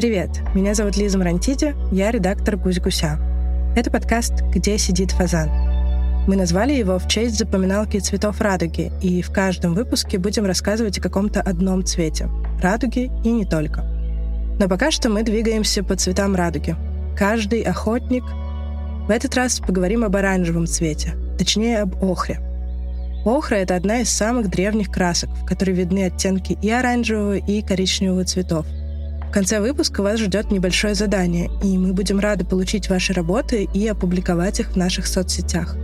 Привет, меня зовут Лиза Марантиди, я редактор «Гусь-гуся». Это подкаст «Где сидит фазан?». Мы назвали его в честь запоминалки цветов радуги, и в каждом выпуске будем рассказывать о каком-то одном цвете. Радуги и не только. Но пока что мы двигаемся по цветам радуги. Каждый охотник. В этот раз поговорим об оранжевом цвете, точнее об охре. Охра — это одна из самых древних красок, в которой видны оттенки и оранжевого, и коричневого цветов. В конце выпуска вас ждет небольшое задание, и мы будем рады получить ваши работы и опубликовать их в наших соцсетях.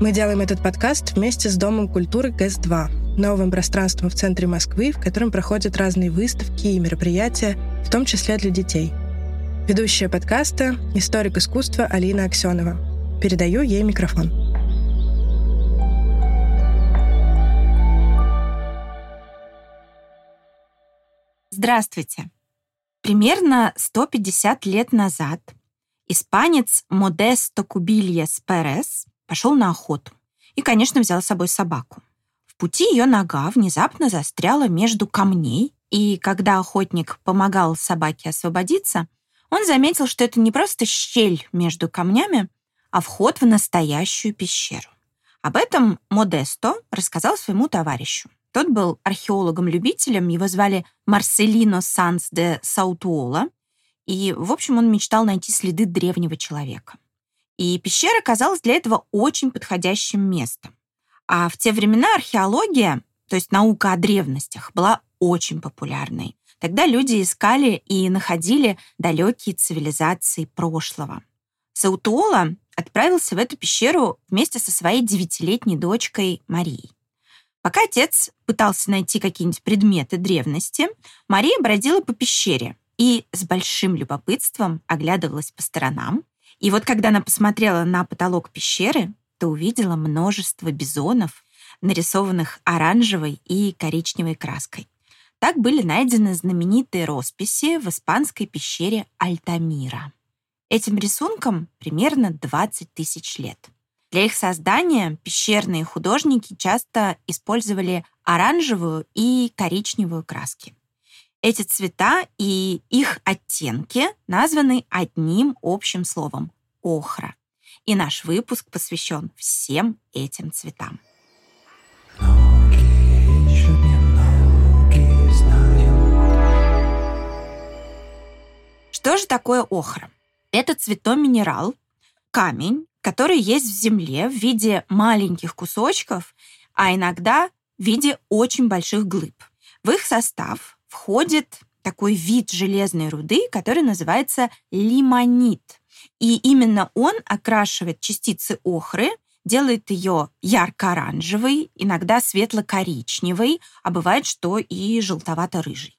Мы делаем этот подкаст вместе с Домом культуры ГЭС-2, новым пространством в центре Москвы, в котором проходят разные выставки и мероприятия, в том числе для детей. Ведущая подкаста — историк искусства Алина Аксенова. Передаю ей микрофон. Здравствуйте! Примерно 150 лет назад испанец Модесто Кубильес Перес пошел на охоту и, конечно, взял с собой собаку. В пути ее нога внезапно застряла между камней, и когда охотник помогал собаке освободиться, он заметил, что это не просто щель между камнями, а вход в настоящую пещеру. Об этом Модесто рассказал своему товарищу. Тот был археологом-любителем, его звали Марселино Санс де Саутуола, и, в общем, он мечтал найти следы древнего человека. И пещера казалась для этого очень подходящим местом. А в те времена археология, то есть наука о древностях, была очень популярной. Тогда люди искали и находили далекие цивилизации прошлого. Саутуола отправился в эту пещеру вместе со своей девятилетней дочкой Марией. Пока отец пытался найти какие-нибудь предметы древности, Мария бродила по пещере и с большим любопытством оглядывалась по сторонам, и вот когда она посмотрела на потолок пещеры, то увидела множество бизонов, нарисованных оранжевой и коричневой краской. Так были найдены знаменитые росписи в испанской пещере Альтамира. Этим рисункам примерно 20 тысяч лет. Для их создания пещерные художники часто использовали оранжевую и коричневую краски. Эти цвета и их оттенки названы одним общим словом — охра. И наш выпуск посвящен всем этим цветам. Что же такое охра? Это цветоминерал, камень, который есть в земле в виде маленьких кусочков, а иногда в виде очень больших глыб. В их состав входит такой вид железной руды, который называется лимонит. И именно он окрашивает частицы охры, делает ее ярко-оранжевой, иногда светло-коричневой, а бывает, что и желтовато-рыжей.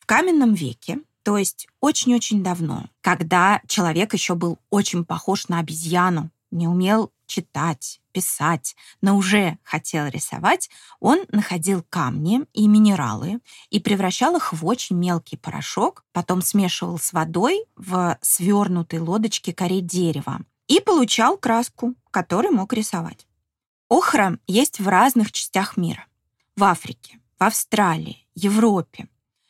В каменном веке, то есть очень-очень давно, когда человек еще был очень похож на обезьяну, не умел читать, писать, но уже хотел рисовать, он находил камни и минералы и превращал их в очень мелкий порошок, потом смешивал с водой в свернутой лодочке коре дерева и получал краску, которой мог рисовать. Охра есть в разных частях мира. В Африке, в Австралии, Европе.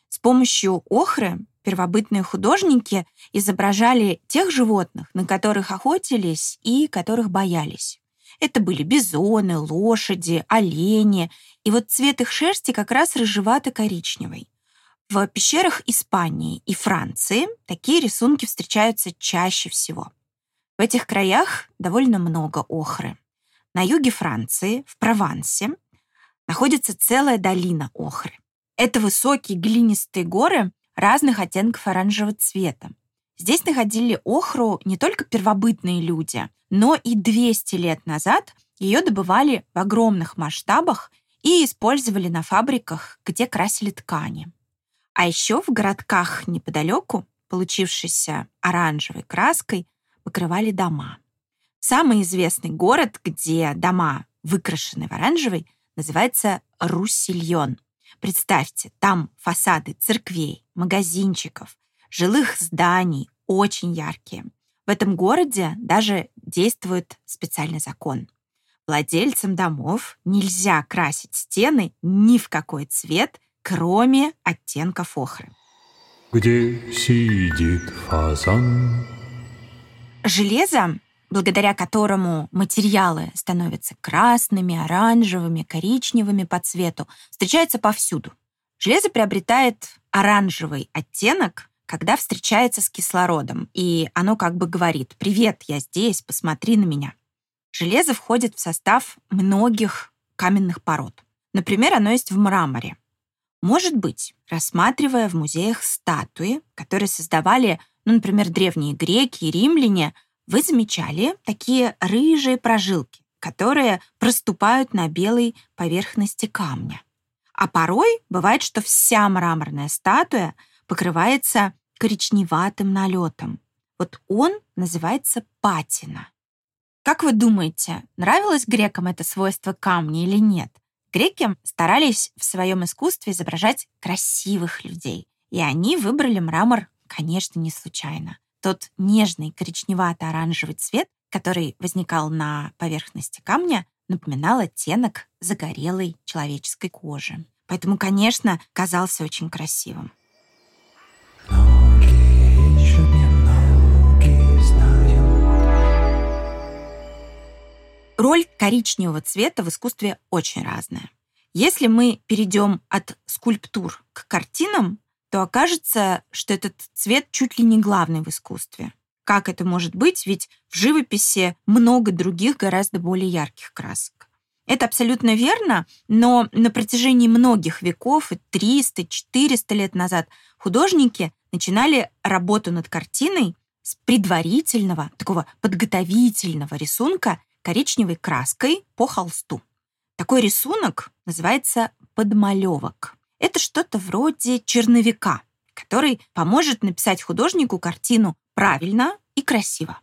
С помощью охры первобытные художники изображали тех животных, на которых охотились и которых боялись. Это были бизоны, лошади, олени, и вот цвет их шерсти как раз рыжевато-коричневый. В пещерах Испании и Франции такие рисунки встречаются чаще всего. В этих краях довольно много охры. На юге Франции, в Провансе, находится целая долина охры. Это высокие глинистые горы, разных оттенков оранжевого цвета. Здесь находили охру не только первобытные люди, но и 200 лет назад ее добывали в огромных масштабах и использовали на фабриках, где красили ткани. А еще в городках неподалеку, получившейся оранжевой краской, покрывали дома. Самый известный город, где дома выкрашены в оранжевый, называется Руссильон. Представьте, там фасады церквей, магазинчиков, жилых зданий очень яркие. В этом городе даже действует специальный закон. Владельцам домов нельзя красить стены ни в какой цвет, кроме оттенков охры. где сидит фазан. Железо, благодаря которому материалы становятся красными, оранжевыми, коричневыми по цвету, встречается повсюду. Железо приобретает оранжевый оттенок, когда встречается с кислородом, и оно как бы говорит «Привет, я здесь, посмотри на меня». Железо входит в состав многих каменных пород. Например, оно есть в мраморе. Может быть, рассматривая в музеях статуи, которые создавали, ну, например, древние греки и римляне, вы замечали такие рыжие прожилки, которые проступают на белой поверхности камня. А порой бывает, что вся мраморная статуя покрывается коричневатым налетом. Вот он называется патина. Как вы думаете, нравилось грекам это свойство камня или нет? Греки старались в своем искусстве изображать красивых людей, и они выбрали мрамор, конечно, не случайно. Тот нежный коричневато-оранжевый цвет, который возникал на поверхности камня, напоминал оттенок загорелой человеческой кожи. Поэтому, конечно, казался очень красивым. Роль коричневого цвета в искусстве очень разная. Если мы перейдем от скульптур к картинам, то окажется, что этот цвет чуть ли не главный в искусстве. Как это может быть? Ведь в живописи много других гораздо более ярких красок. Это абсолютно верно, но на протяжении многих веков, 300-400 лет назад, художники начинали работу над картиной с предварительного, такого подготовительного рисунка коричневой краской по холсту. Такой рисунок называется подмалевок. Это что-то вроде черновика, который поможет написать художнику картину правильно и красиво.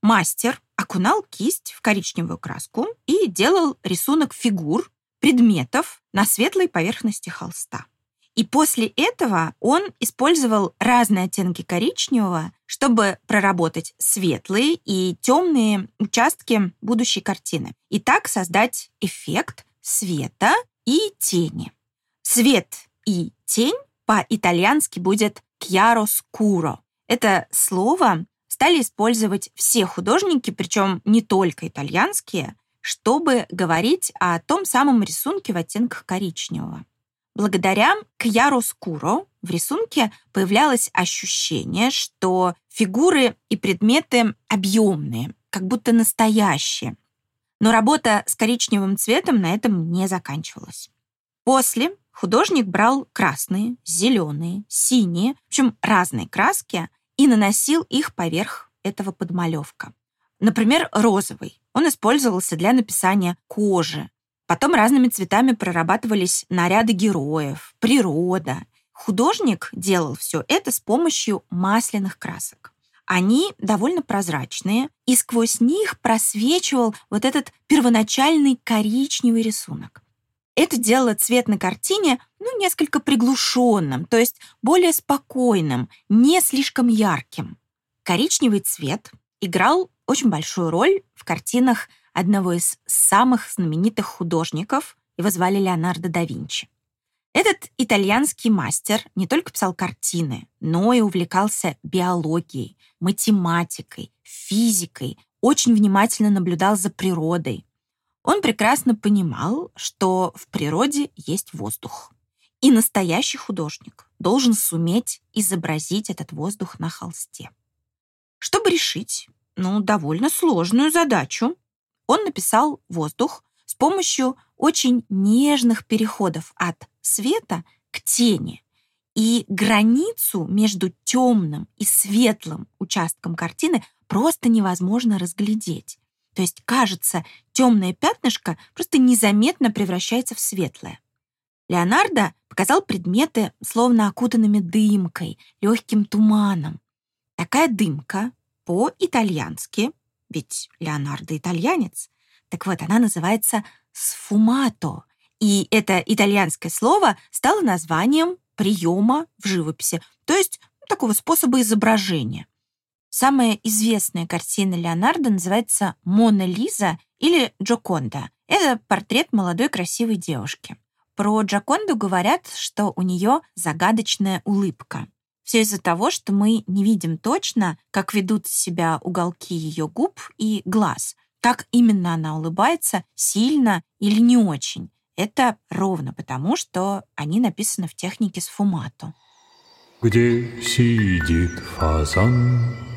Мастер окунал кисть в коричневую краску и делал рисунок фигур, предметов на светлой поверхности холста. И после этого он использовал разные оттенки коричневого, чтобы проработать светлые и темные участки будущей картины. И так создать эффект света и тени. Свет и тень по-итальянски будет chiaroscuro. Это слово стали использовать все художники, причем не только итальянские, чтобы говорить о том самом рисунке в оттенках коричневого. Благодаря Кьяроскуро в рисунке появлялось ощущение, что фигуры и предметы объемные, как будто настоящие. Но работа с коричневым цветом на этом не заканчивалась. После художник брал красные, зеленые, синие, в общем, разные краски и наносил их поверх этого подмалевка. Например, розовый. Он использовался для написания кожи, Потом разными цветами прорабатывались наряды героев, природа. Художник делал все это с помощью масляных красок. Они довольно прозрачные, и сквозь них просвечивал вот этот первоначальный коричневый рисунок. Это делало цвет на картине ну, несколько приглушенным, то есть более спокойным, не слишком ярким. Коричневый цвет играл очень большую роль в картинах одного из самых знаменитых художников, его звали Леонардо да Винчи. Этот итальянский мастер не только писал картины, но и увлекался биологией, математикой, физикой, очень внимательно наблюдал за природой. Он прекрасно понимал, что в природе есть воздух. И настоящий художник должен суметь изобразить этот воздух на холсте. Чтобы решить, ну, довольно сложную задачу, он написал воздух с помощью очень нежных переходов от света к тени. И границу между темным и светлым участком картины просто невозможно разглядеть. То есть, кажется, темное пятнышко просто незаметно превращается в светлое. Леонардо показал предметы, словно окутанными дымкой, легким туманом. Такая дымка по-итальянски ведь Леонардо итальянец. Так вот, она называется сфумато. И это итальянское слово стало названием приема в живописи, то есть такого способа изображения. Самая известная картина Леонардо называется «Мона Лиза» или «Джоконда». Это портрет молодой красивой девушки. Про Джоконду говорят, что у нее загадочная улыбка. Все из-за того, что мы не видим точно, как ведут себя уголки ее губ и глаз, как именно она улыбается, сильно или не очень. Это ровно потому, что они написаны в технике сфумато. Где сидит фазан?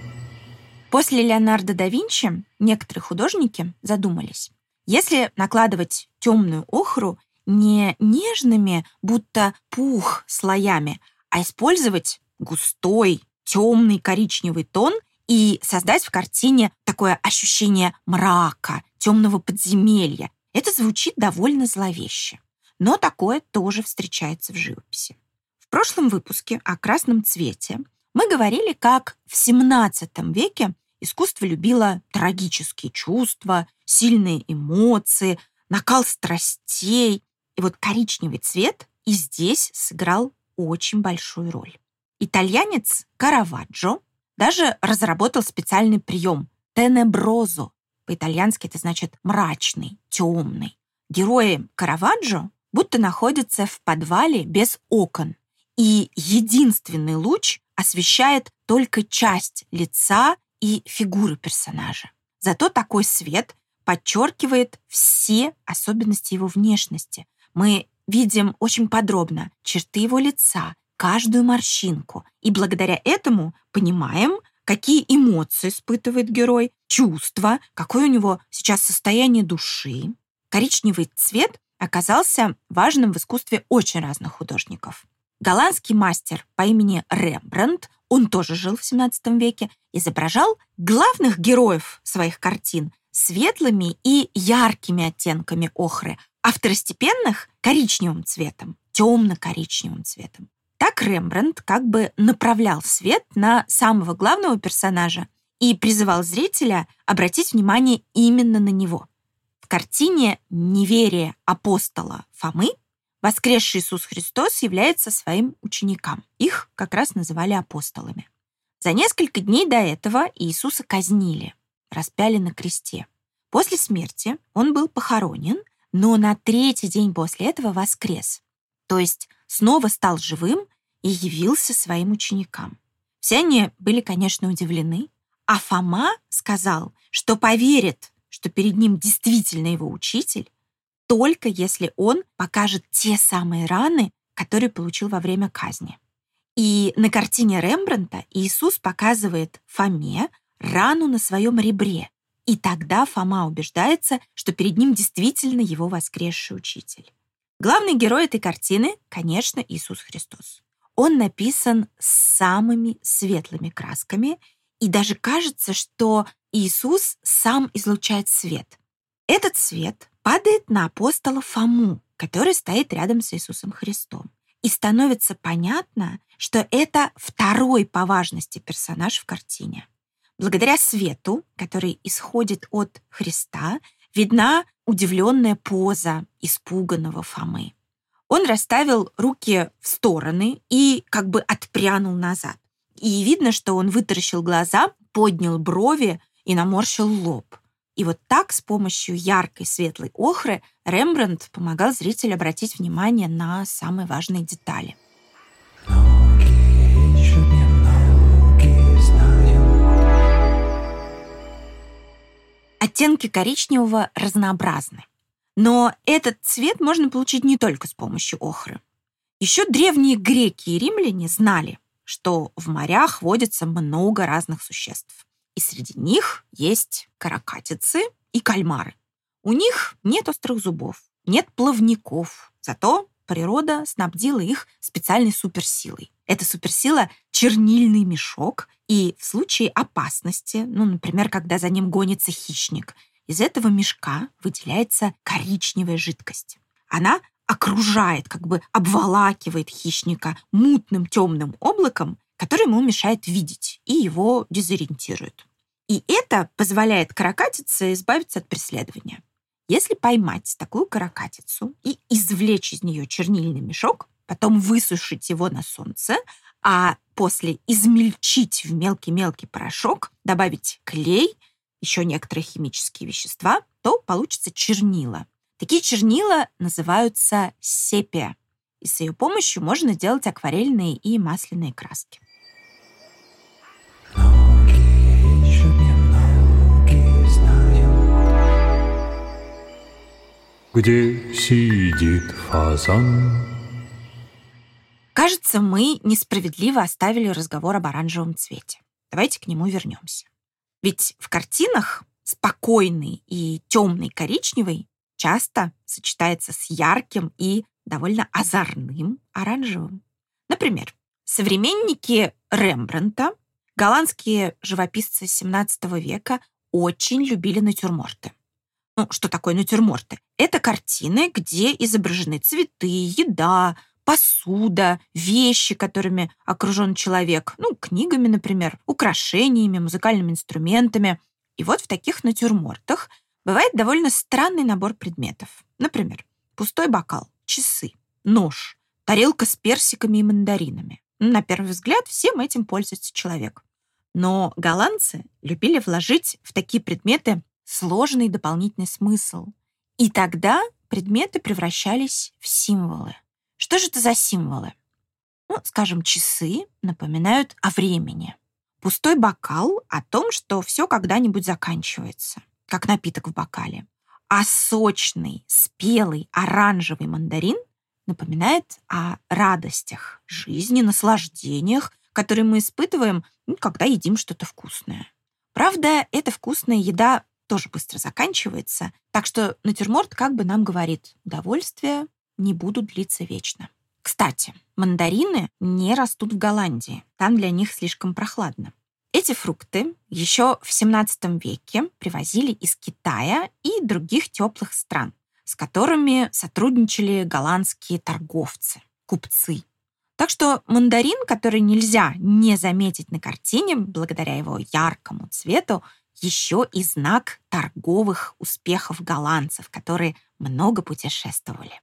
После Леонардо да Винчи некоторые художники задумались. Если накладывать темную охру не нежными, будто пух слоями, а использовать густой, темный коричневый тон и создать в картине такое ощущение мрака, темного подземелья. Это звучит довольно зловеще. Но такое тоже встречается в живописи. В прошлом выпуске о красном цвете мы говорили, как в XVII веке искусство любило трагические чувства, сильные эмоции, накал страстей. И вот коричневый цвет и здесь сыграл очень большую роль. Итальянец Караваджо даже разработал специальный прием «тенеброзо». По-итальянски это значит «мрачный», «темный». Герои Караваджо будто находятся в подвале без окон, и единственный луч освещает только часть лица и фигуры персонажа. Зато такой свет подчеркивает все особенности его внешности. Мы видим очень подробно черты его лица, каждую морщинку. И благодаря этому понимаем, какие эмоции испытывает герой, чувства, какое у него сейчас состояние души. Коричневый цвет оказался важным в искусстве очень разных художников. Голландский мастер по имени Рембрандт, он тоже жил в 17 веке, изображал главных героев своих картин светлыми и яркими оттенками охры, а второстепенных — коричневым цветом, темно-коричневым цветом. Так Рембрандт как бы направлял свет на самого главного персонажа и призывал зрителя обратить внимание именно на него. В картине «Неверие апостола Фомы» воскресший Иисус Христос является своим ученикам. Их как раз называли апостолами. За несколько дней до этого Иисуса казнили, распяли на кресте. После смерти он был похоронен, но на третий день после этого воскрес. То есть снова стал живым и явился своим ученикам. Все они были, конечно, удивлены, а Фома сказал, что поверит, что перед ним действительно его учитель, только если он покажет те самые раны, которые получил во время казни. И на картине Рембрандта Иисус показывает Фоме рану на своем ребре. И тогда Фома убеждается, что перед ним действительно его воскресший учитель. Главный герой этой картины, конечно, Иисус Христос. Он написан самыми светлыми красками, и даже кажется, что Иисус сам излучает свет. Этот свет падает на апостола Фому, который стоит рядом с Иисусом Христом. И становится понятно, что это второй по важности персонаж в картине. Благодаря свету, который исходит от Христа, видна удивленная поза испуганного Фомы. Он расставил руки в стороны и как бы отпрянул назад. И видно, что он вытаращил глаза, поднял брови и наморщил лоб. И вот так с помощью яркой светлой охры Рембрандт помогал зрителю обратить внимание на самые важные детали. Оттенки коричневого разнообразны. Но этот цвет можно получить не только с помощью охры. Еще древние греки и римляне знали, что в морях водится много разных существ. И среди них есть каракатицы и кальмары. У них нет острых зубов, нет плавников, зато природа снабдила их специальной суперсилой. Эта суперсила — чернильный мешок, и в случае опасности, ну, например, когда за ним гонится хищник, из этого мешка выделяется коричневая жидкость. Она окружает, как бы обволакивает хищника мутным темным облаком, который ему мешает видеть и его дезориентирует. И это позволяет каракатице избавиться от преследования. Если поймать такую каракатицу и извлечь из нее чернильный мешок, потом высушить его на солнце, а после измельчить в мелкий-мелкий порошок, добавить клей, еще некоторые химические вещества, то получится чернила. Такие чернила называются сепия. И с ее помощью можно делать акварельные и масляные краски. Где сидит фазан. Кажется, мы несправедливо оставили разговор об оранжевом цвете. Давайте к нему вернемся. Ведь в картинах спокойный и темный коричневый часто сочетается с ярким и довольно озорным оранжевым. Например, современники Рембрандта, голландские живописцы XVII века, очень любили натюрморты. Ну, что такое натюрморты? Это картины, где изображены цветы, еда, посуда, вещи, которыми окружен человек, ну, книгами, например, украшениями, музыкальными инструментами. И вот в таких натюрмортах бывает довольно странный набор предметов. Например, пустой бокал, часы, нож, тарелка с персиками и мандаринами. На первый взгляд, всем этим пользуется человек. Но голландцы любили вложить в такие предметы сложный дополнительный смысл. И тогда предметы превращались в символы. Что же это за символы? Ну, скажем, часы напоминают о времени. Пустой бокал о том, что все когда-нибудь заканчивается, как напиток в бокале. А сочный, спелый, оранжевый мандарин напоминает о радостях, жизни, наслаждениях, которые мы испытываем, ну, когда едим что-то вкусное. Правда, эта вкусная еда тоже быстро заканчивается, так что натюрморт как бы нам говорит, удовольствия не будут длиться вечно. Кстати, мандарины не растут в Голландии. Там для них слишком прохладно. Эти фрукты еще в 17 веке привозили из Китая и других теплых стран, с которыми сотрудничали голландские торговцы, купцы. Так что мандарин, который нельзя не заметить на картине, благодаря его яркому цвету, еще и знак торговых успехов голландцев, которые много путешествовали.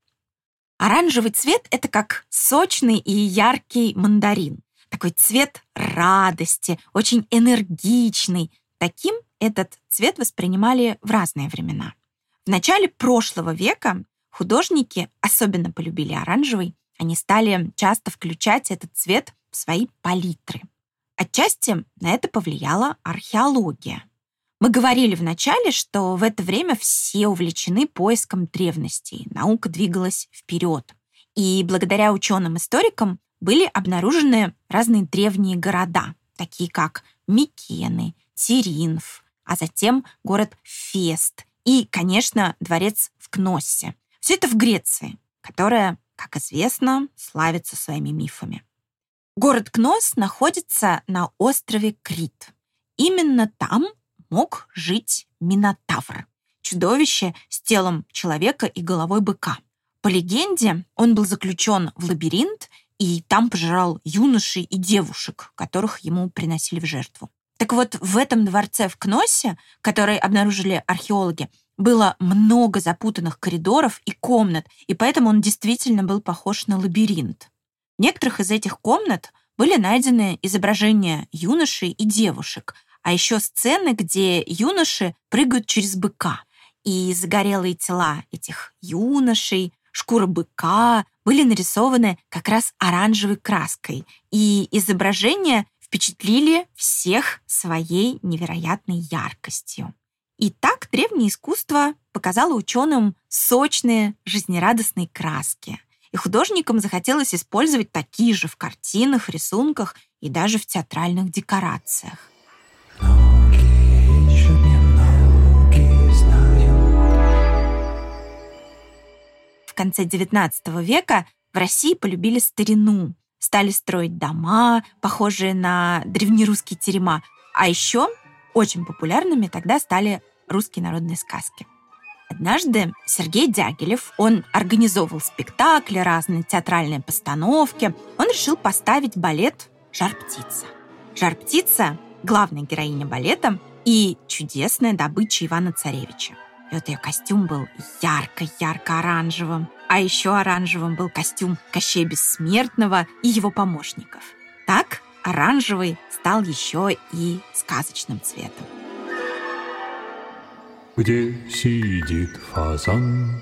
Оранжевый цвет — это как сочный и яркий мандарин. Такой цвет радости, очень энергичный. Таким этот цвет воспринимали в разные времена. В начале прошлого века художники особенно полюбили оранжевый, они стали часто включать этот цвет в свои палитры. Отчасти на это повлияла археология. Мы говорили вначале, что в это время все увлечены поиском древностей, наука двигалась вперед. И благодаря ученым-историкам были обнаружены разные древние города, такие как Микены, Тиринф, а затем город Фест и, конечно, дворец в Кноссе. Все это в Греции, которая как известно, славится своими мифами. Город Кнос находится на острове Крит. Именно там мог жить Минотавр, чудовище с телом человека и головой быка. По легенде, он был заключен в лабиринт и там пожирал юношей и девушек, которых ему приносили в жертву. Так вот, в этом дворце в Кносе, который обнаружили археологи, было много запутанных коридоров и комнат, и поэтому он действительно был похож на лабиринт. В некоторых из этих комнат были найдены изображения юношей и девушек, а еще сцены, где юноши прыгают через быка. И загорелые тела этих юношей, шкура быка были нарисованы как раз оранжевой краской, и изображения впечатлили всех своей невероятной яркостью. И так древнее искусство показало ученым сочные, жизнерадостные краски. И художникам захотелось использовать такие же в картинах, рисунках и даже в театральных декорациях. В конце XIX века в России полюбили старину, стали строить дома, похожие на древнерусские терема, а еще очень популярными тогда стали русские народные сказки. Однажды Сергей Дягилев, он организовывал спектакли, разные театральные постановки. Он решил поставить балет «Жар-птица». «Жар-птица» — главная героиня балета и чудесная добыча Ивана Царевича. Вот ее костюм был ярко-ярко-оранжевым. А еще оранжевым был костюм Кощея Бессмертного и его помощников. Так оранжевый стал еще и сказочным цветом. Где сидит фазан?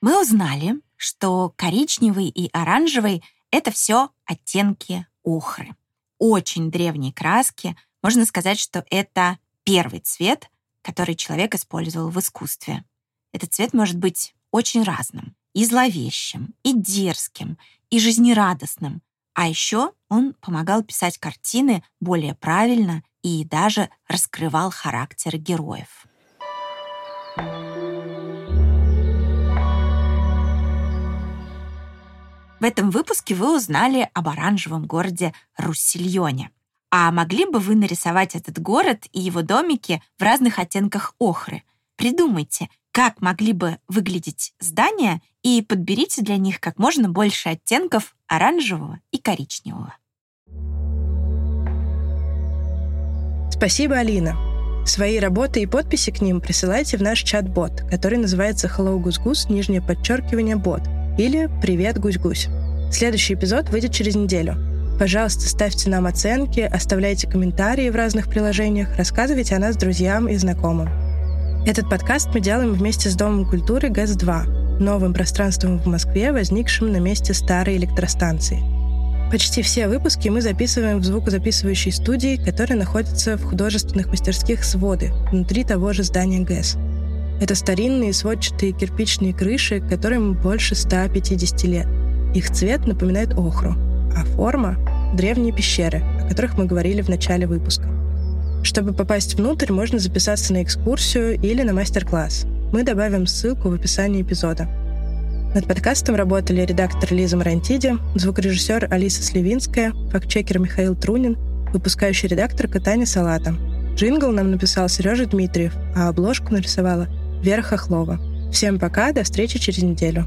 Мы узнали, что коричневый и оранжевый — это все оттенки охры. Очень древние краски. Можно сказать, что это первый цвет, который человек использовал в искусстве. этот цвет может быть очень разным. И зловещим, и дерзким, и жизнерадостным. А еще он помогал писать картины более правильно и даже раскрывал характер героев. В этом выпуске вы узнали об оранжевом городе Руссельоне. А могли бы вы нарисовать этот город и его домики в разных оттенках охры? Придумайте, как могли бы выглядеть здания и подберите для них как можно больше оттенков оранжевого и коричневого. Спасибо, Алина. Свои работы и подписи к ним присылайте в наш чат-бот, который называется Hello Гусь-Гус, нижнее подчеркивание бот, или Привет Гусь-Гусь. Следующий эпизод выйдет через неделю. Пожалуйста, ставьте нам оценки, оставляйте комментарии в разных приложениях, рассказывайте о нас друзьям и знакомым. Этот подкаст мы делаем вместе с Домом культуры ГЭС-2, новым пространством в Москве, возникшим на месте старой электростанции. Почти все выпуски мы записываем в звукозаписывающей студии, которая находится в художественных мастерских «Своды» внутри того же здания ГЭС. Это старинные сводчатые кирпичные крыши, которым больше 150 лет. Их цвет напоминает охру, а форма — древние пещеры, о которых мы говорили в начале выпуска. Чтобы попасть внутрь, можно записаться на экскурсию или на мастер-класс. Мы добавим ссылку в описании эпизода. Над подкастом работали редактор Лиза Марантиди, звукорежиссер Алиса Сливинская, фактчекер Михаил Трунин, выпускающий редактор Таня Салата. Джингл нам написал Сережа Дмитриев, а обложку нарисовала Вера Хохлова. Всем пока, до встречи через неделю.